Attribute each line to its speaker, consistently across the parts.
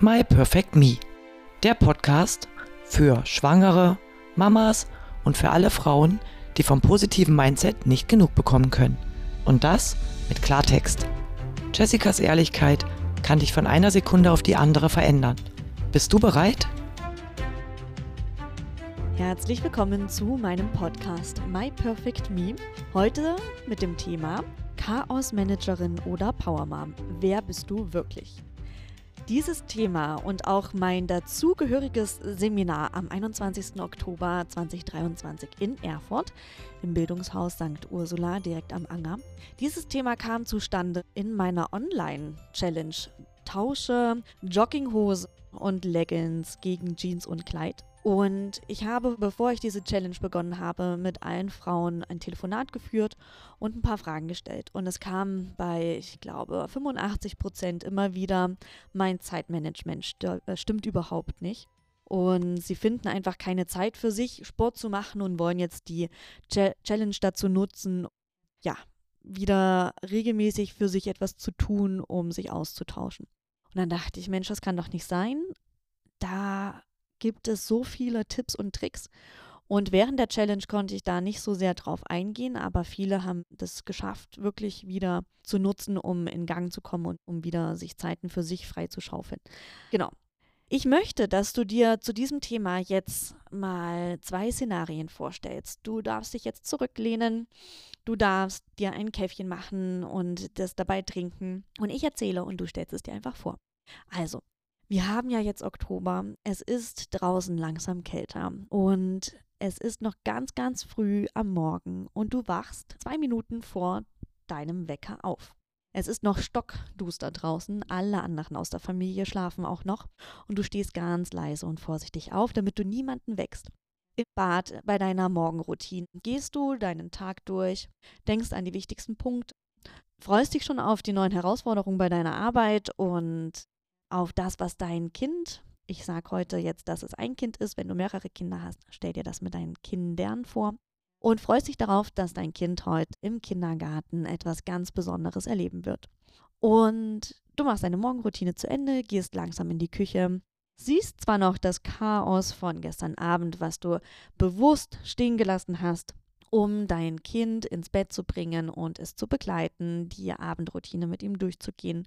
Speaker 1: My Perfect Me, der Podcast für Schwangere, Mamas und für alle Frauen, die vom positiven Mindset nicht genug bekommen können. Und das mit Klartext. Jessicas Ehrlichkeit kann dich von einer Sekunde auf die andere verändern. Bist du bereit?
Speaker 2: Herzlich willkommen zu meinem Podcast My Perfect Me. Heute mit dem Thema Chaos Managerin oder Power Mom. Wer bist du wirklich? Dieses Thema und auch mein dazugehöriges Seminar am 21. Oktober 2023 in Erfurt im Bildungshaus St. Ursula direkt am Anger. Dieses Thema kam zustande in meiner Online-Challenge Tausche Jogginghose und Leggings gegen Jeans und Kleid. Und ich habe, bevor ich diese Challenge begonnen habe, mit allen Frauen ein Telefonat geführt und ein paar Fragen gestellt. Und es kam bei, ich glaube, 85 Prozent immer wieder, mein Zeitmanagement st äh, stimmt überhaupt nicht. Und sie finden einfach keine Zeit für sich, Sport zu machen und wollen jetzt die Ch Challenge dazu nutzen, ja, wieder regelmäßig für sich etwas zu tun, um sich auszutauschen. Und dann dachte ich, Mensch, das kann doch nicht sein. Da gibt es so viele Tipps und Tricks. Und während der Challenge konnte ich da nicht so sehr drauf eingehen, aber viele haben das geschafft, wirklich wieder zu nutzen, um in Gang zu kommen und um wieder sich Zeiten für sich frei zu schaufeln. Genau. Ich möchte, dass du dir zu diesem Thema jetzt mal zwei Szenarien vorstellst. Du darfst dich jetzt zurücklehnen, du darfst dir ein Käffchen machen und das dabei trinken und ich erzähle und du stellst es dir einfach vor. Also, wir haben ja jetzt Oktober. Es ist draußen langsam kälter und es ist noch ganz, ganz früh am Morgen und du wachst zwei Minuten vor deinem Wecker auf. Es ist noch stockduster draußen, alle anderen aus der Familie schlafen auch noch und du stehst ganz leise und vorsichtig auf, damit du niemanden wächst. Im Bad bei deiner Morgenroutine gehst du deinen Tag durch, denkst an die wichtigsten Punkte, freust dich schon auf die neuen Herausforderungen bei deiner Arbeit und auf das, was dein Kind, ich sage heute jetzt, dass es ein Kind ist, wenn du mehrere Kinder hast, stell dir das mit deinen Kindern vor und freust dich darauf, dass dein Kind heute im Kindergarten etwas ganz Besonderes erleben wird. Und du machst deine Morgenroutine zu Ende, gehst langsam in die Küche, siehst zwar noch das Chaos von gestern Abend, was du bewusst stehen gelassen hast, um dein Kind ins Bett zu bringen und es zu begleiten, die Abendroutine mit ihm durchzugehen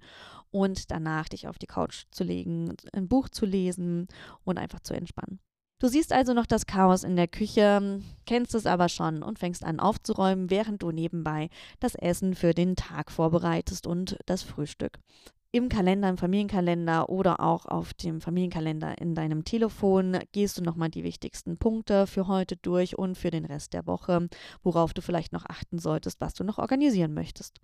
Speaker 2: und danach dich auf die Couch zu legen, ein Buch zu lesen und einfach zu entspannen. Du siehst also noch das Chaos in der Küche, kennst es aber schon und fängst an aufzuräumen, während du nebenbei das Essen für den Tag vorbereitest und das Frühstück im Kalender, im Familienkalender oder auch auf dem Familienkalender in deinem Telefon gehst du nochmal die wichtigsten Punkte für heute durch und für den Rest der Woche, worauf du vielleicht noch achten solltest, was du noch organisieren möchtest.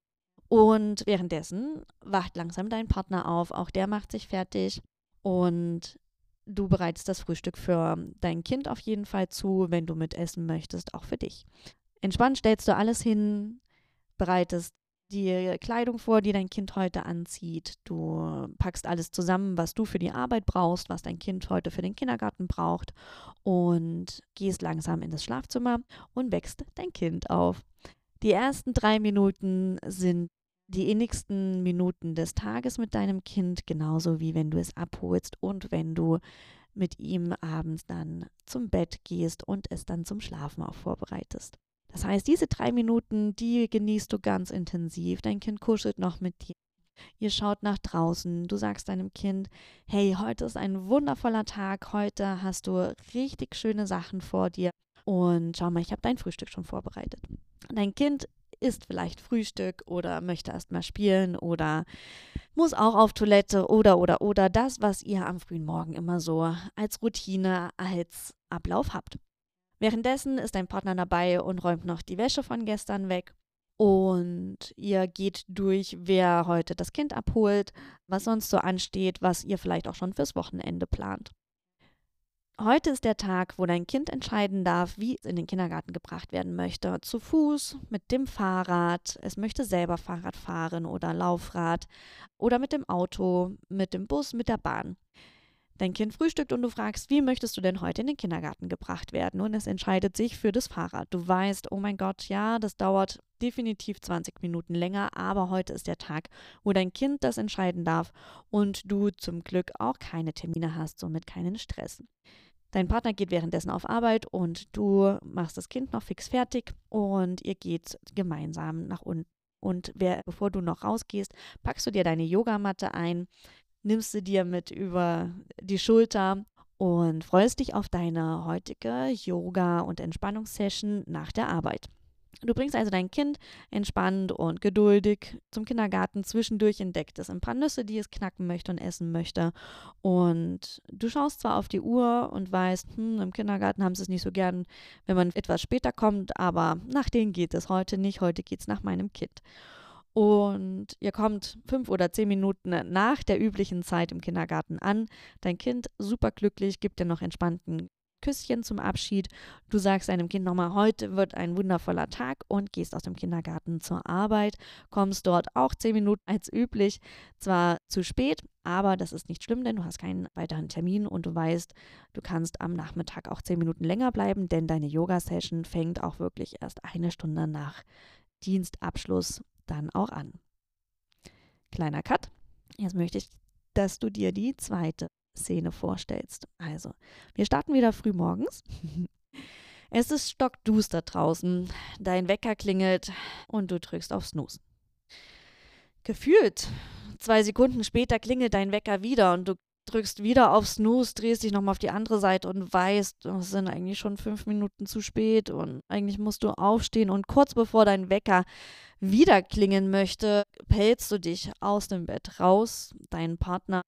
Speaker 2: Und währenddessen wacht langsam dein Partner auf, auch der macht sich fertig und du bereitest das Frühstück für dein Kind auf jeden Fall zu, wenn du mitessen möchtest, auch für dich. Entspannt stellst du alles hin, bereitest die Kleidung vor, die dein Kind heute anzieht. Du packst alles zusammen, was du für die Arbeit brauchst, was dein Kind heute für den Kindergarten braucht und gehst langsam in das Schlafzimmer und wächst dein Kind auf. Die ersten drei Minuten sind die innigsten Minuten des Tages mit deinem Kind, genauso wie wenn du es abholst und wenn du mit ihm abends dann zum Bett gehst und es dann zum Schlafen auch vorbereitest. Das heißt, diese drei Minuten, die genießt du ganz intensiv. Dein Kind kuschelt noch mit dir. Ihr schaut nach draußen. Du sagst deinem Kind, hey, heute ist ein wundervoller Tag. Heute hast du richtig schöne Sachen vor dir. Und schau mal, ich habe dein Frühstück schon vorbereitet. Dein Kind isst vielleicht Frühstück oder möchte erst mal spielen oder muss auch auf Toilette oder oder oder das, was ihr am frühen Morgen immer so als Routine, als Ablauf habt. Währenddessen ist dein Partner dabei und räumt noch die Wäsche von gestern weg. Und ihr geht durch, wer heute das Kind abholt, was sonst so ansteht, was ihr vielleicht auch schon fürs Wochenende plant. Heute ist der Tag, wo dein Kind entscheiden darf, wie es in den Kindergarten gebracht werden möchte. Zu Fuß, mit dem Fahrrad, es möchte selber Fahrrad fahren oder Laufrad oder mit dem Auto, mit dem Bus, mit der Bahn. Dein Kind frühstückt und du fragst, wie möchtest du denn heute in den Kindergarten gebracht werden? Und es entscheidet sich für das Fahrrad. Du weißt, oh mein Gott, ja, das dauert definitiv 20 Minuten länger, aber heute ist der Tag, wo dein Kind das entscheiden darf und du zum Glück auch keine Termine hast, somit keinen Stress. Dein Partner geht währenddessen auf Arbeit und du machst das Kind noch fix fertig und ihr geht gemeinsam nach unten. Und wer, bevor du noch rausgehst, packst du dir deine Yogamatte ein, nimmst sie dir mit über die Schulter und freust dich auf deine heutige Yoga- und Entspannungssession nach der Arbeit. Du bringst also dein Kind entspannt und geduldig zum Kindergarten. Zwischendurch entdeckt es ein paar Nüsse, die es knacken möchte und essen möchte. Und du schaust zwar auf die Uhr und weißt, hm, im Kindergarten haben sie es nicht so gern, wenn man etwas später kommt, aber nach denen geht es heute nicht. Heute geht es nach meinem Kind. Und ihr kommt fünf oder zehn Minuten nach der üblichen Zeit im Kindergarten an. Dein Kind super glücklich, gibt dir noch entspannten Küsschen zum Abschied. Du sagst deinem Kind nochmal, heute wird ein wundervoller Tag und gehst aus dem Kindergarten zur Arbeit, kommst dort auch zehn Minuten als üblich, zwar zu spät, aber das ist nicht schlimm, denn du hast keinen weiteren Termin und du weißt, du kannst am Nachmittag auch zehn Minuten länger bleiben, denn deine Yoga-Session fängt auch wirklich erst eine Stunde nach Dienstabschluss dann auch an. Kleiner Cut. Jetzt möchte ich, dass du dir die zweite Szene vorstellst. Also, wir starten wieder früh morgens. Es ist stockduster draußen. Dein Wecker klingelt und du drückst auf Snooze. Gefühlt zwei Sekunden später klingelt dein Wecker wieder und du drückst wieder auf Snooze, drehst dich nochmal auf die andere Seite und weißt, es sind eigentlich schon fünf Minuten zu spät und eigentlich musst du aufstehen und kurz bevor dein Wecker wieder klingen möchte, pelzt du dich aus dem Bett raus. Dein Partner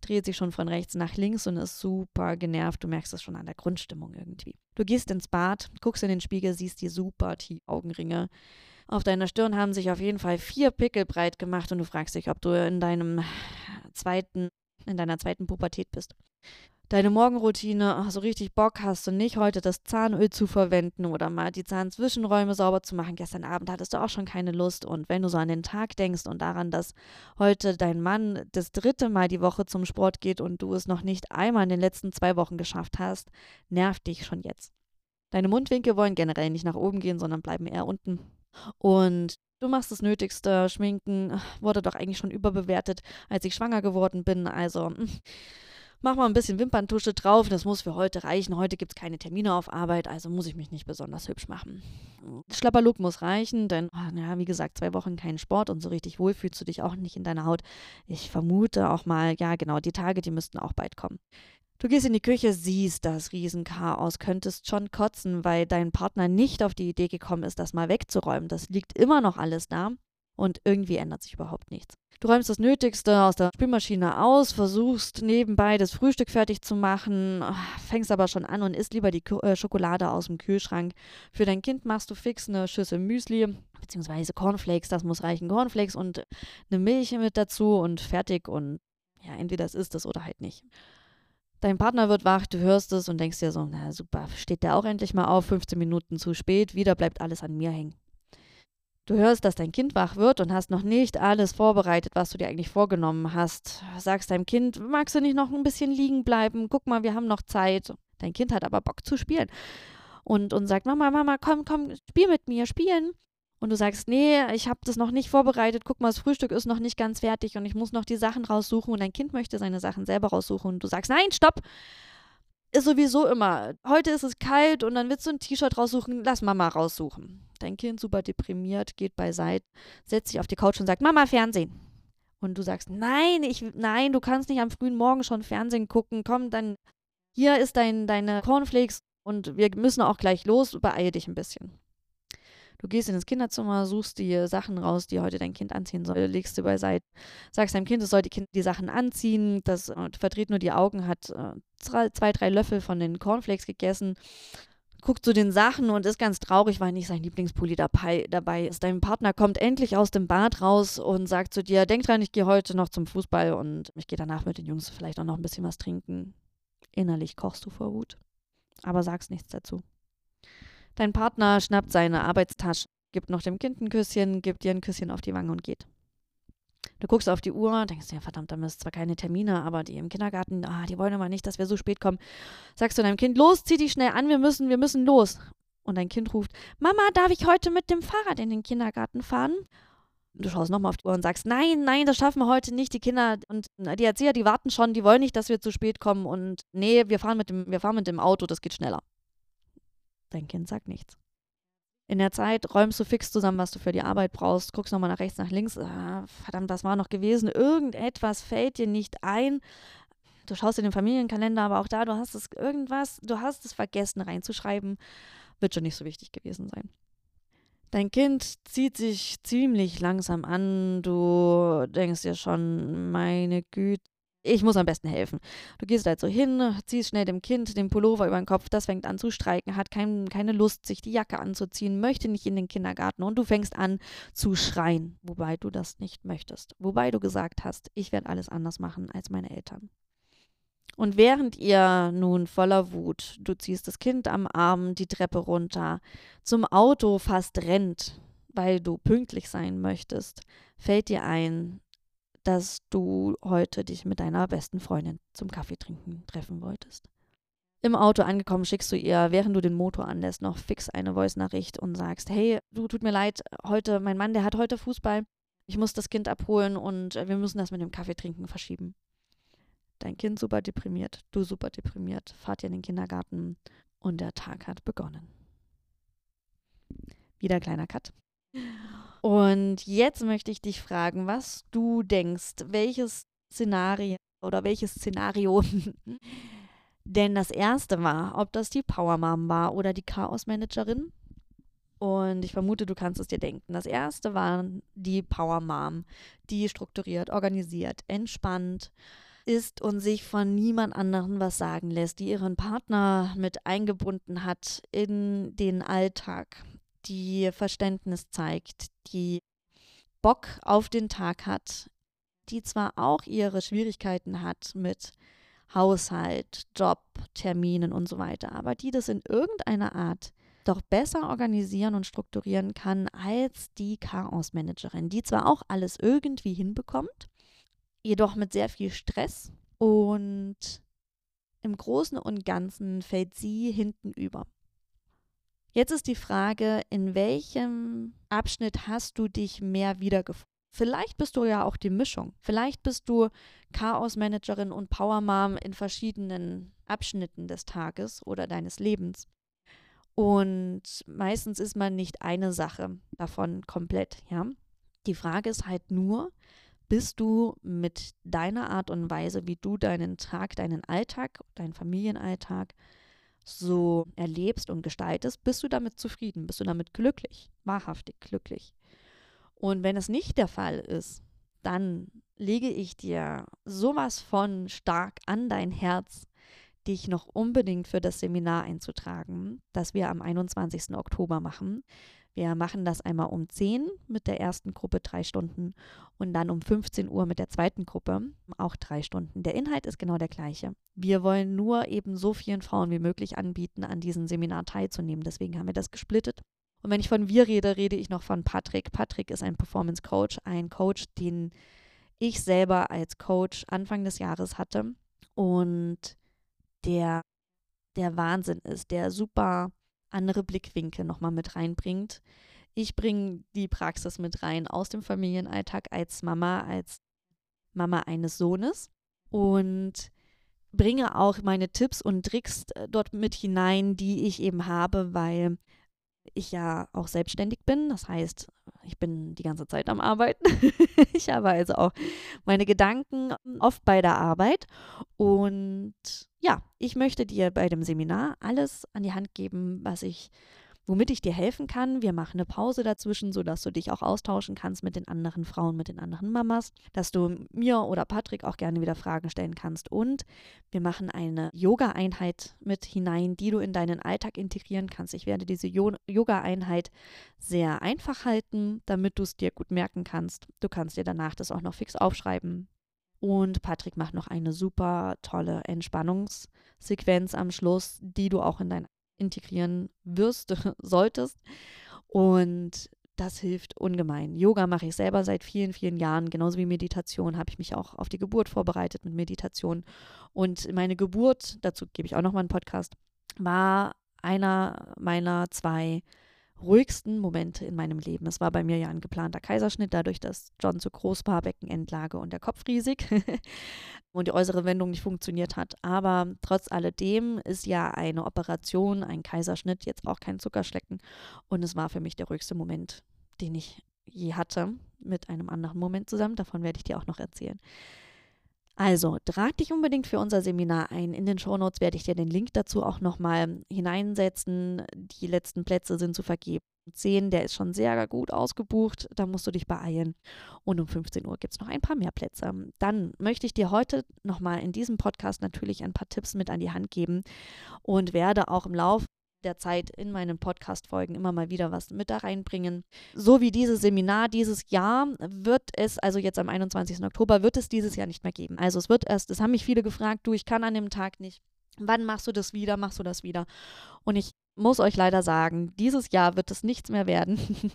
Speaker 2: dreht sich schon von rechts nach links und ist super genervt. Du merkst es schon an der Grundstimmung irgendwie. Du gehst ins Bad, guckst in den Spiegel, siehst die super tiefen Augenringe. Auf deiner Stirn haben sich auf jeden Fall vier Pickel breit gemacht und du fragst dich, ob du in deinem zweiten in deiner zweiten Pubertät bist. Deine Morgenroutine, ach, so richtig Bock hast du nicht, heute das Zahnöl zu verwenden oder mal die Zahnzwischenräume sauber zu machen. Gestern Abend hattest du auch schon keine Lust. Und wenn du so an den Tag denkst und daran, dass heute dein Mann das dritte Mal die Woche zum Sport geht und du es noch nicht einmal in den letzten zwei Wochen geschafft hast, nervt dich schon jetzt. Deine Mundwinkel wollen generell nicht nach oben gehen, sondern bleiben eher unten. Und Du machst das Nötigste. Schminken wurde doch eigentlich schon überbewertet, als ich schwanger geworden bin. Also hm, mach mal ein bisschen Wimperntusche drauf. Das muss für heute reichen. Heute gibt es keine Termine auf Arbeit, also muss ich mich nicht besonders hübsch machen. Schlapperlook muss reichen, denn, oh, ja, wie gesagt, zwei Wochen kein Sport und so richtig wohl fühlst du dich auch nicht in deiner Haut. Ich vermute auch mal, ja, genau, die Tage, die müssten auch bald kommen. Du gehst in die Küche, siehst das Riesenchaos, könntest schon kotzen, weil dein Partner nicht auf die Idee gekommen ist, das mal wegzuräumen. Das liegt immer noch alles da und irgendwie ändert sich überhaupt nichts. Du räumst das Nötigste aus der Spülmaschine aus, versuchst nebenbei das Frühstück fertig zu machen, fängst aber schon an und isst lieber die äh, Schokolade aus dem Kühlschrank. Für dein Kind machst du fix eine Schüssel Müsli, beziehungsweise Cornflakes, das muss reichen, Cornflakes und eine Milch mit dazu und fertig und ja, entweder es ist es oder halt nicht. Dein Partner wird wach, du hörst es und denkst dir so, na super, steht der auch endlich mal auf, 15 Minuten zu spät, wieder bleibt alles an mir hängen. Du hörst, dass dein Kind wach wird und hast noch nicht alles vorbereitet, was du dir eigentlich vorgenommen hast. Sagst deinem Kind, magst du nicht noch ein bisschen liegen bleiben? Guck mal, wir haben noch Zeit. Dein Kind hat aber Bock zu spielen. Und, und sagt, Mama, Mama, komm, komm, spiel mit mir, spielen und du sagst, nee, ich habe das noch nicht vorbereitet, guck mal, das Frühstück ist noch nicht ganz fertig und ich muss noch die Sachen raussuchen und dein Kind möchte seine Sachen selber raussuchen und du sagst, nein, stopp! Ist sowieso immer. Heute ist es kalt und dann willst du ein T-Shirt raussuchen, lass Mama raussuchen. Dein Kind super deprimiert, geht beiseite, setzt sich auf die Couch und sagt, Mama, Fernsehen. Und du sagst, nein, ich, nein, du kannst nicht am frühen Morgen schon Fernsehen gucken. Komm, dann hier ist dein, deine Cornflakes und wir müssen auch gleich los, beeile dich ein bisschen. Du gehst in das Kinderzimmer, suchst die Sachen raus, die heute dein Kind anziehen soll, legst sie beiseite, sagst deinem Kind, es soll die, kind die Sachen anziehen, das äh, verdreht nur die Augen, hat äh, zwei, drei Löffel von den Cornflakes gegessen, guckt zu den Sachen und ist ganz traurig, weil nicht sein Lieblingspulli dabei, dabei ist. Dein Partner kommt endlich aus dem Bad raus und sagt zu dir, denk dran, ich gehe heute noch zum Fußball und ich gehe danach mit den Jungs vielleicht auch noch ein bisschen was trinken. Innerlich kochst du vor Wut, aber sagst nichts dazu. Dein Partner schnappt seine Arbeitstasche, gibt noch dem Kind ein Küsschen, gibt dir ein Küsschen auf die Wange und geht. Du guckst auf die Uhr, denkst dir, verdammt, da müssen zwar keine Termine, aber die im Kindergarten, ah, die wollen immer nicht, dass wir so spät kommen. Sagst du deinem Kind, los, zieh dich schnell an, wir müssen, wir müssen los. Und dein Kind ruft, Mama, darf ich heute mit dem Fahrrad in den Kindergarten fahren? Du schaust nochmal auf die Uhr und sagst, nein, nein, das schaffen wir heute nicht. Die Kinder und die Erzieher, die warten schon, die wollen nicht, dass wir zu spät kommen. Und nee, wir fahren mit dem, wir fahren mit dem Auto, das geht schneller. Dein Kind sagt nichts. In der Zeit räumst du fix zusammen, was du für die Arbeit brauchst, guckst nochmal nach rechts, nach links. Ah, verdammt, was war noch gewesen? Irgendetwas fällt dir nicht ein. Du schaust in den Familienkalender, aber auch da, du hast es irgendwas, du hast es vergessen reinzuschreiben, wird schon nicht so wichtig gewesen sein. Dein Kind zieht sich ziemlich langsam an. Du denkst dir schon, meine Güte, ich muss am besten helfen. Du gehst halt so hin, ziehst schnell dem Kind den Pullover über den Kopf, das fängt an zu streiken, hat kein, keine Lust, sich die Jacke anzuziehen, möchte nicht in den Kindergarten und du fängst an zu schreien, wobei du das nicht möchtest. Wobei du gesagt hast, ich werde alles anders machen als meine Eltern. Und während ihr nun voller Wut, du ziehst das Kind am Arm die Treppe runter, zum Auto fast rennt, weil du pünktlich sein möchtest, fällt dir ein, dass du heute dich mit deiner besten Freundin zum Kaffee trinken treffen wolltest. Im Auto angekommen schickst du ihr, während du den Motor anlässt, noch fix eine Voice-Nachricht und sagst, hey, du tut mir leid, heute, mein Mann, der hat heute Fußball, ich muss das Kind abholen und wir müssen das mit dem Kaffee trinken verschieben. Dein Kind super deprimiert, du super deprimiert, fahrt ihr in den Kindergarten und der Tag hat begonnen. Wieder kleiner Cut. Und jetzt möchte ich dich fragen, was du denkst, welches Szenario oder welches Szenario denn das erste war, ob das die Power Mom war oder die Chaos Managerin. Und ich vermute, du kannst es dir denken. Das erste war die Power Mom, die strukturiert, organisiert, entspannt ist und sich von niemand anderem was sagen lässt, die ihren Partner mit eingebunden hat in den Alltag, die Verständnis zeigt, die Bock auf den Tag hat, die zwar auch ihre Schwierigkeiten hat mit Haushalt, Job, Terminen und so weiter, aber die das in irgendeiner Art doch besser organisieren und strukturieren kann als die Chaos-Managerin, die zwar auch alles irgendwie hinbekommt, jedoch mit sehr viel Stress und im Großen und Ganzen fällt sie hinten über. Jetzt ist die Frage, in welchem Abschnitt hast du dich mehr wiedergefunden? Vielleicht bist du ja auch die Mischung. Vielleicht bist du Chaos-Managerin und Power-Mom in verschiedenen Abschnitten des Tages oder deines Lebens. Und meistens ist man nicht eine Sache davon komplett, ja. Die Frage ist halt nur, bist du mit deiner Art und Weise, wie du deinen Tag, deinen Alltag, deinen Familienalltag so erlebst und gestaltest, bist du damit zufrieden? Bist du damit glücklich? Wahrhaftig glücklich? Und wenn es nicht der Fall ist, dann lege ich dir sowas von stark an dein Herz, dich noch unbedingt für das Seminar einzutragen, das wir am 21. Oktober machen. Wir machen das einmal um 10 mit der ersten Gruppe drei Stunden und dann um 15 Uhr mit der zweiten Gruppe auch drei Stunden. Der Inhalt ist genau der gleiche. Wir wollen nur eben so vielen Frauen wie möglich anbieten, an diesem Seminar teilzunehmen. Deswegen haben wir das gesplittet. Und wenn ich von wir rede, rede ich noch von Patrick. Patrick ist ein Performance Coach, ein Coach, den ich selber als Coach Anfang des Jahres hatte und der der Wahnsinn ist, der super andere Blickwinkel nochmal mit reinbringt. Ich bringe die Praxis mit rein aus dem Familienalltag als Mama, als Mama eines Sohnes und bringe auch meine Tipps und Tricks äh, dort mit hinein, die ich eben habe, weil ich ja auch selbstständig bin. Das heißt, ich bin die ganze Zeit am Arbeiten. ich habe also auch meine Gedanken oft bei der Arbeit. Und ja, ich möchte dir bei dem Seminar alles an die Hand geben, was ich womit ich dir helfen kann. Wir machen eine Pause dazwischen, sodass du dich auch austauschen kannst mit den anderen Frauen, mit den anderen Mamas, dass du mir oder Patrick auch gerne wieder Fragen stellen kannst. Und wir machen eine Yoga-Einheit mit hinein, die du in deinen Alltag integrieren kannst. Ich werde diese Yoga-Einheit sehr einfach halten, damit du es dir gut merken kannst. Du kannst dir danach das auch noch fix aufschreiben. Und Patrick macht noch eine super tolle Entspannungssequenz am Schluss, die du auch in dein integrieren wirst, solltest. Und das hilft ungemein. Yoga mache ich selber seit vielen, vielen Jahren, genauso wie Meditation habe ich mich auch auf die Geburt vorbereitet mit Meditation. Und meine Geburt, dazu gebe ich auch nochmal einen Podcast, war einer meiner zwei ruhigsten Momente in meinem Leben. Es war bei mir ja ein geplanter Kaiserschnitt, dadurch, dass John zu groß war, Beckenendlage und der Kopf riesig und die äußere Wendung nicht funktioniert hat. Aber trotz alledem ist ja eine Operation, ein Kaiserschnitt jetzt auch kein Zuckerschlecken. Und es war für mich der ruhigste Moment, den ich je hatte, mit einem anderen Moment zusammen. Davon werde ich dir auch noch erzählen. Also, trag dich unbedingt für unser Seminar ein. In den Shownotes werde ich dir den Link dazu auch nochmal hineinsetzen. Die letzten Plätze sind zu vergeben. 10, der ist schon sehr gut ausgebucht, da musst du dich beeilen. Und um 15 Uhr gibt es noch ein paar mehr Plätze. Dann möchte ich dir heute nochmal in diesem Podcast natürlich ein paar Tipps mit an die Hand geben und werde auch im Laufe der Zeit in meinen Podcast-Folgen immer mal wieder was mit da reinbringen. So wie dieses Seminar dieses Jahr wird es, also jetzt am 21. Oktober, wird es dieses Jahr nicht mehr geben. Also es wird erst, es haben mich viele gefragt, du, ich kann an dem Tag nicht. Wann machst du das wieder? Machst du das wieder? Und ich muss euch leider sagen, dieses Jahr wird es nichts mehr werden.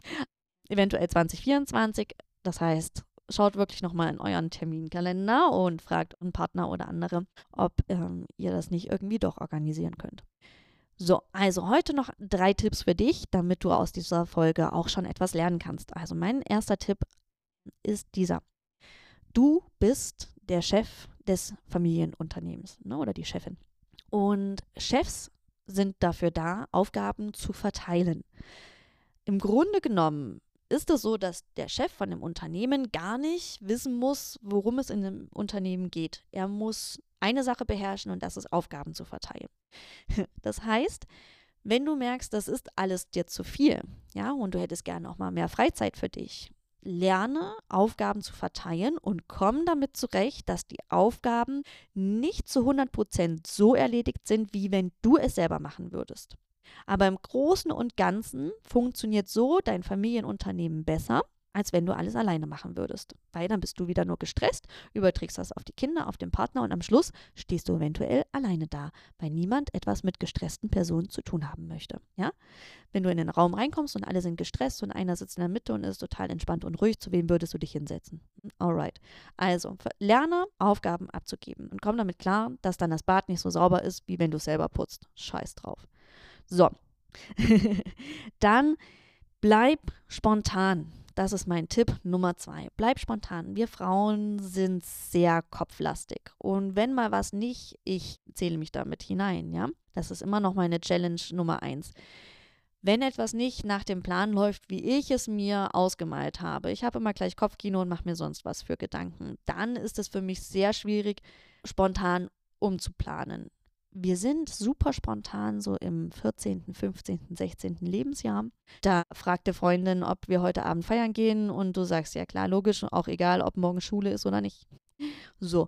Speaker 2: Eventuell 2024. Das heißt, schaut wirklich nochmal in euren Terminkalender und fragt einen Partner oder andere, ob ähm, ihr das nicht irgendwie doch organisieren könnt. So, also heute noch drei Tipps für dich, damit du aus dieser Folge auch schon etwas lernen kannst. Also mein erster Tipp ist dieser. Du bist der Chef des Familienunternehmens ne, oder die Chefin. Und Chefs sind dafür da, Aufgaben zu verteilen. Im Grunde genommen ist es so, dass der Chef von dem Unternehmen gar nicht wissen muss, worum es in dem Unternehmen geht. Er muss eine Sache beherrschen und das ist Aufgaben zu verteilen. Das heißt, wenn du merkst, das ist alles dir zu viel, ja, und du hättest gerne auch mal mehr Freizeit für dich, lerne Aufgaben zu verteilen und komm damit zurecht, dass die Aufgaben nicht zu 100% so erledigt sind, wie wenn du es selber machen würdest. Aber im Großen und Ganzen funktioniert so dein Familienunternehmen besser, als wenn du alles alleine machen würdest. Weil dann bist du wieder nur gestresst, überträgst das auf die Kinder, auf den Partner und am Schluss stehst du eventuell alleine da, weil niemand etwas mit gestressten Personen zu tun haben möchte. Ja? Wenn du in den Raum reinkommst und alle sind gestresst und einer sitzt in der Mitte und ist total entspannt und ruhig, zu wem würdest du dich hinsetzen? Alright. Also, lerne Aufgaben abzugeben und komm damit klar, dass dann das Bad nicht so sauber ist, wie wenn du es selber putzt. Scheiß drauf. So. dann bleib spontan. Das ist mein Tipp Nummer zwei. Bleib spontan. Wir Frauen sind sehr kopflastig. Und wenn mal was nicht, ich zähle mich damit hinein, ja. Das ist immer noch meine Challenge Nummer eins. Wenn etwas nicht nach dem Plan läuft, wie ich es mir ausgemalt habe, ich habe immer gleich Kopfkino und mache mir sonst was für Gedanken, dann ist es für mich sehr schwierig, spontan umzuplanen wir sind super spontan so im 14., 15., 16. Lebensjahr. Da fragt die Freundin, ob wir heute Abend feiern gehen und du sagst, ja klar, logisch, auch egal, ob morgen Schule ist oder nicht. So.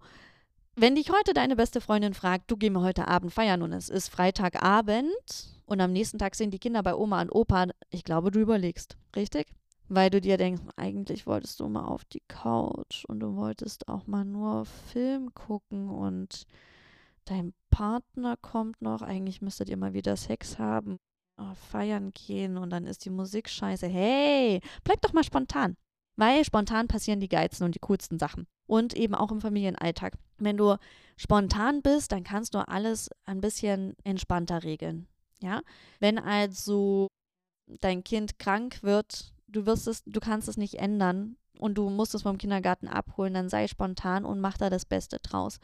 Speaker 2: Wenn dich heute deine beste Freundin fragt, du gehen wir heute Abend feiern und es ist Freitagabend und am nächsten Tag sind die Kinder bei Oma und Opa, ich glaube, du überlegst, richtig? Weil du dir denkst, eigentlich wolltest du mal auf die Couch und du wolltest auch mal nur Film gucken und dein Partner kommt noch, eigentlich müsstet ihr mal wieder Sex haben, oh, feiern gehen und dann ist die Musik scheiße. Hey, bleib doch mal spontan. Weil spontan passieren die geilsten und die coolsten Sachen. Und eben auch im Familienalltag. Wenn du spontan bist, dann kannst du alles ein bisschen entspannter regeln. Ja? Wenn also dein Kind krank wird, du wirst es, du kannst es nicht ändern, und du musst es vom Kindergarten abholen, dann sei spontan und mach da das Beste draus.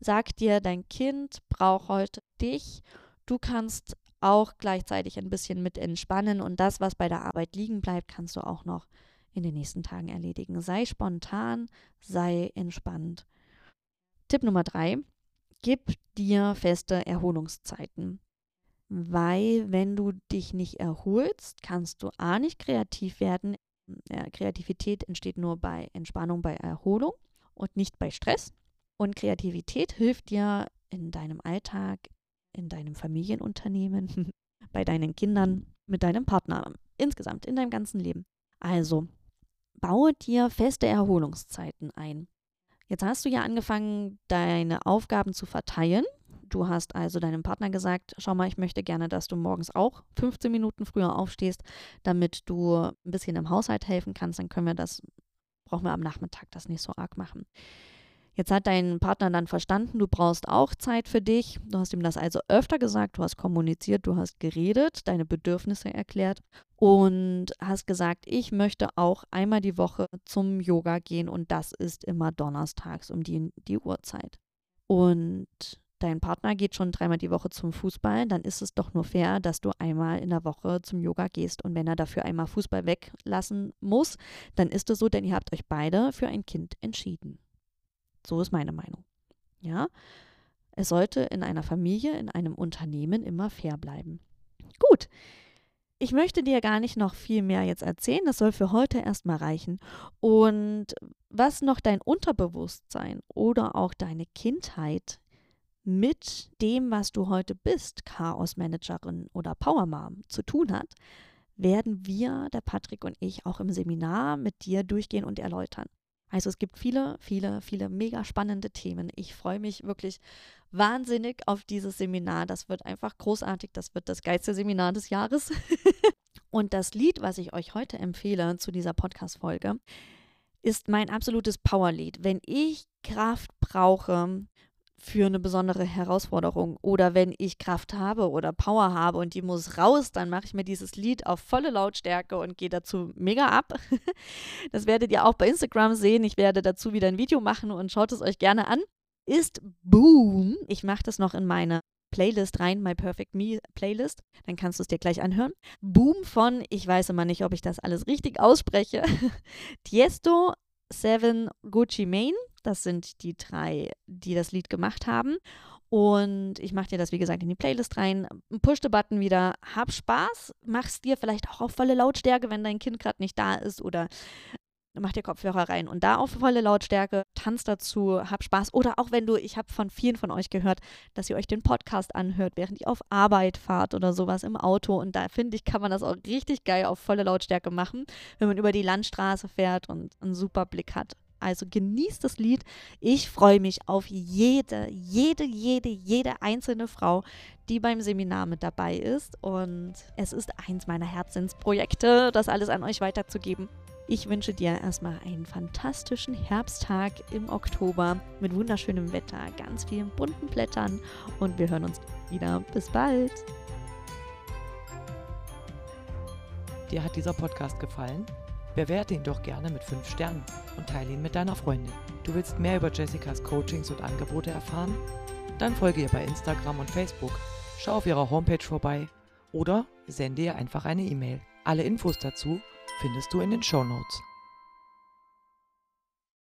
Speaker 2: Sag dir, dein Kind braucht heute dich. Du kannst auch gleichzeitig ein bisschen mit entspannen und das, was bei der Arbeit liegen bleibt, kannst du auch noch in den nächsten Tagen erledigen. Sei spontan, sei entspannt. Tipp Nummer drei, gib dir feste Erholungszeiten. Weil wenn du dich nicht erholst, kannst du A nicht kreativ werden, ja, Kreativität entsteht nur bei Entspannung, bei Erholung und nicht bei Stress. Und Kreativität hilft dir in deinem Alltag, in deinem Familienunternehmen, bei deinen Kindern, mit deinem Partner, insgesamt in deinem ganzen Leben. Also, baue dir feste Erholungszeiten ein. Jetzt hast du ja angefangen, deine Aufgaben zu verteilen. Du hast also deinem Partner gesagt, schau mal, ich möchte gerne, dass du morgens auch 15 Minuten früher aufstehst, damit du ein bisschen im Haushalt helfen kannst. Dann können wir das, brauchen wir am Nachmittag das nicht so arg machen. Jetzt hat dein Partner dann verstanden, du brauchst auch Zeit für dich. Du hast ihm das also öfter gesagt, du hast kommuniziert, du hast geredet, deine Bedürfnisse erklärt und hast gesagt, ich möchte auch einmal die Woche zum Yoga gehen und das ist immer donnerstags um die, die Uhrzeit. Und dein Partner geht schon dreimal die Woche zum Fußball, dann ist es doch nur fair, dass du einmal in der Woche zum Yoga gehst. Und wenn er dafür einmal Fußball weglassen muss, dann ist es so, denn ihr habt euch beide für ein Kind entschieden. So ist meine Meinung. Ja, es sollte in einer Familie, in einem Unternehmen immer fair bleiben. Gut. Ich möchte dir gar nicht noch viel mehr jetzt erzählen. Das soll für heute erstmal reichen. Und was noch dein Unterbewusstsein oder auch deine Kindheit mit dem, was du heute bist, Chaos-Managerin oder Powermom, zu tun hat, werden wir, der Patrick und ich, auch im Seminar mit dir durchgehen und erläutern. Also es gibt viele, viele, viele mega spannende Themen. Ich freue mich wirklich wahnsinnig auf dieses Seminar. Das wird einfach großartig. Das wird das geilste Seminar des Jahres. Und das Lied, was ich euch heute empfehle zu dieser Podcast-Folge, ist mein absolutes Powerlied. Wenn ich Kraft brauche für eine besondere Herausforderung oder wenn ich Kraft habe oder Power habe und die muss raus, dann mache ich mir dieses Lied auf volle Lautstärke und gehe dazu mega ab. Das werdet ihr auch bei Instagram sehen. Ich werde dazu wieder ein Video machen und schaut es euch gerne an. Ist Boom. Ich mache das noch in meine Playlist rein, My Perfect Me Playlist. Dann kannst du es dir gleich anhören. Boom von, ich weiß immer nicht, ob ich das alles richtig ausspreche, Tiesto, Seven, Gucci Mane das sind die drei, die das Lied gemacht haben. Und ich mache dir das, wie gesagt, in die Playlist rein. Push the Button wieder. Hab Spaß. Mach's dir vielleicht auch auf volle Lautstärke, wenn dein Kind gerade nicht da ist. Oder mach dir Kopfhörer rein und da auf volle Lautstärke, tanz dazu, hab Spaß. Oder auch wenn du, ich habe von vielen von euch gehört, dass ihr euch den Podcast anhört, während ihr auf Arbeit fahrt oder sowas im Auto. Und da finde ich, kann man das auch richtig geil auf volle Lautstärke machen, wenn man über die Landstraße fährt und einen super Blick hat. Also genießt das Lied. Ich freue mich auf jede, jede, jede, jede einzelne Frau, die beim Seminar mit dabei ist. Und es ist eins meiner Herzensprojekte, das alles an euch weiterzugeben. Ich wünsche dir erstmal einen fantastischen Herbsttag im Oktober mit wunderschönem Wetter, ganz vielen bunten Blättern und wir hören uns wieder. Bis bald.
Speaker 1: Dir hat dieser Podcast gefallen? Bewerte ihn doch gerne mit 5 Sternen und teile ihn mit deiner Freundin. Du willst mehr über Jessicas Coachings und Angebote erfahren? Dann folge ihr bei Instagram und Facebook, schau auf ihrer Homepage vorbei oder sende ihr einfach eine E-Mail. Alle Infos dazu findest du in den Show Notes.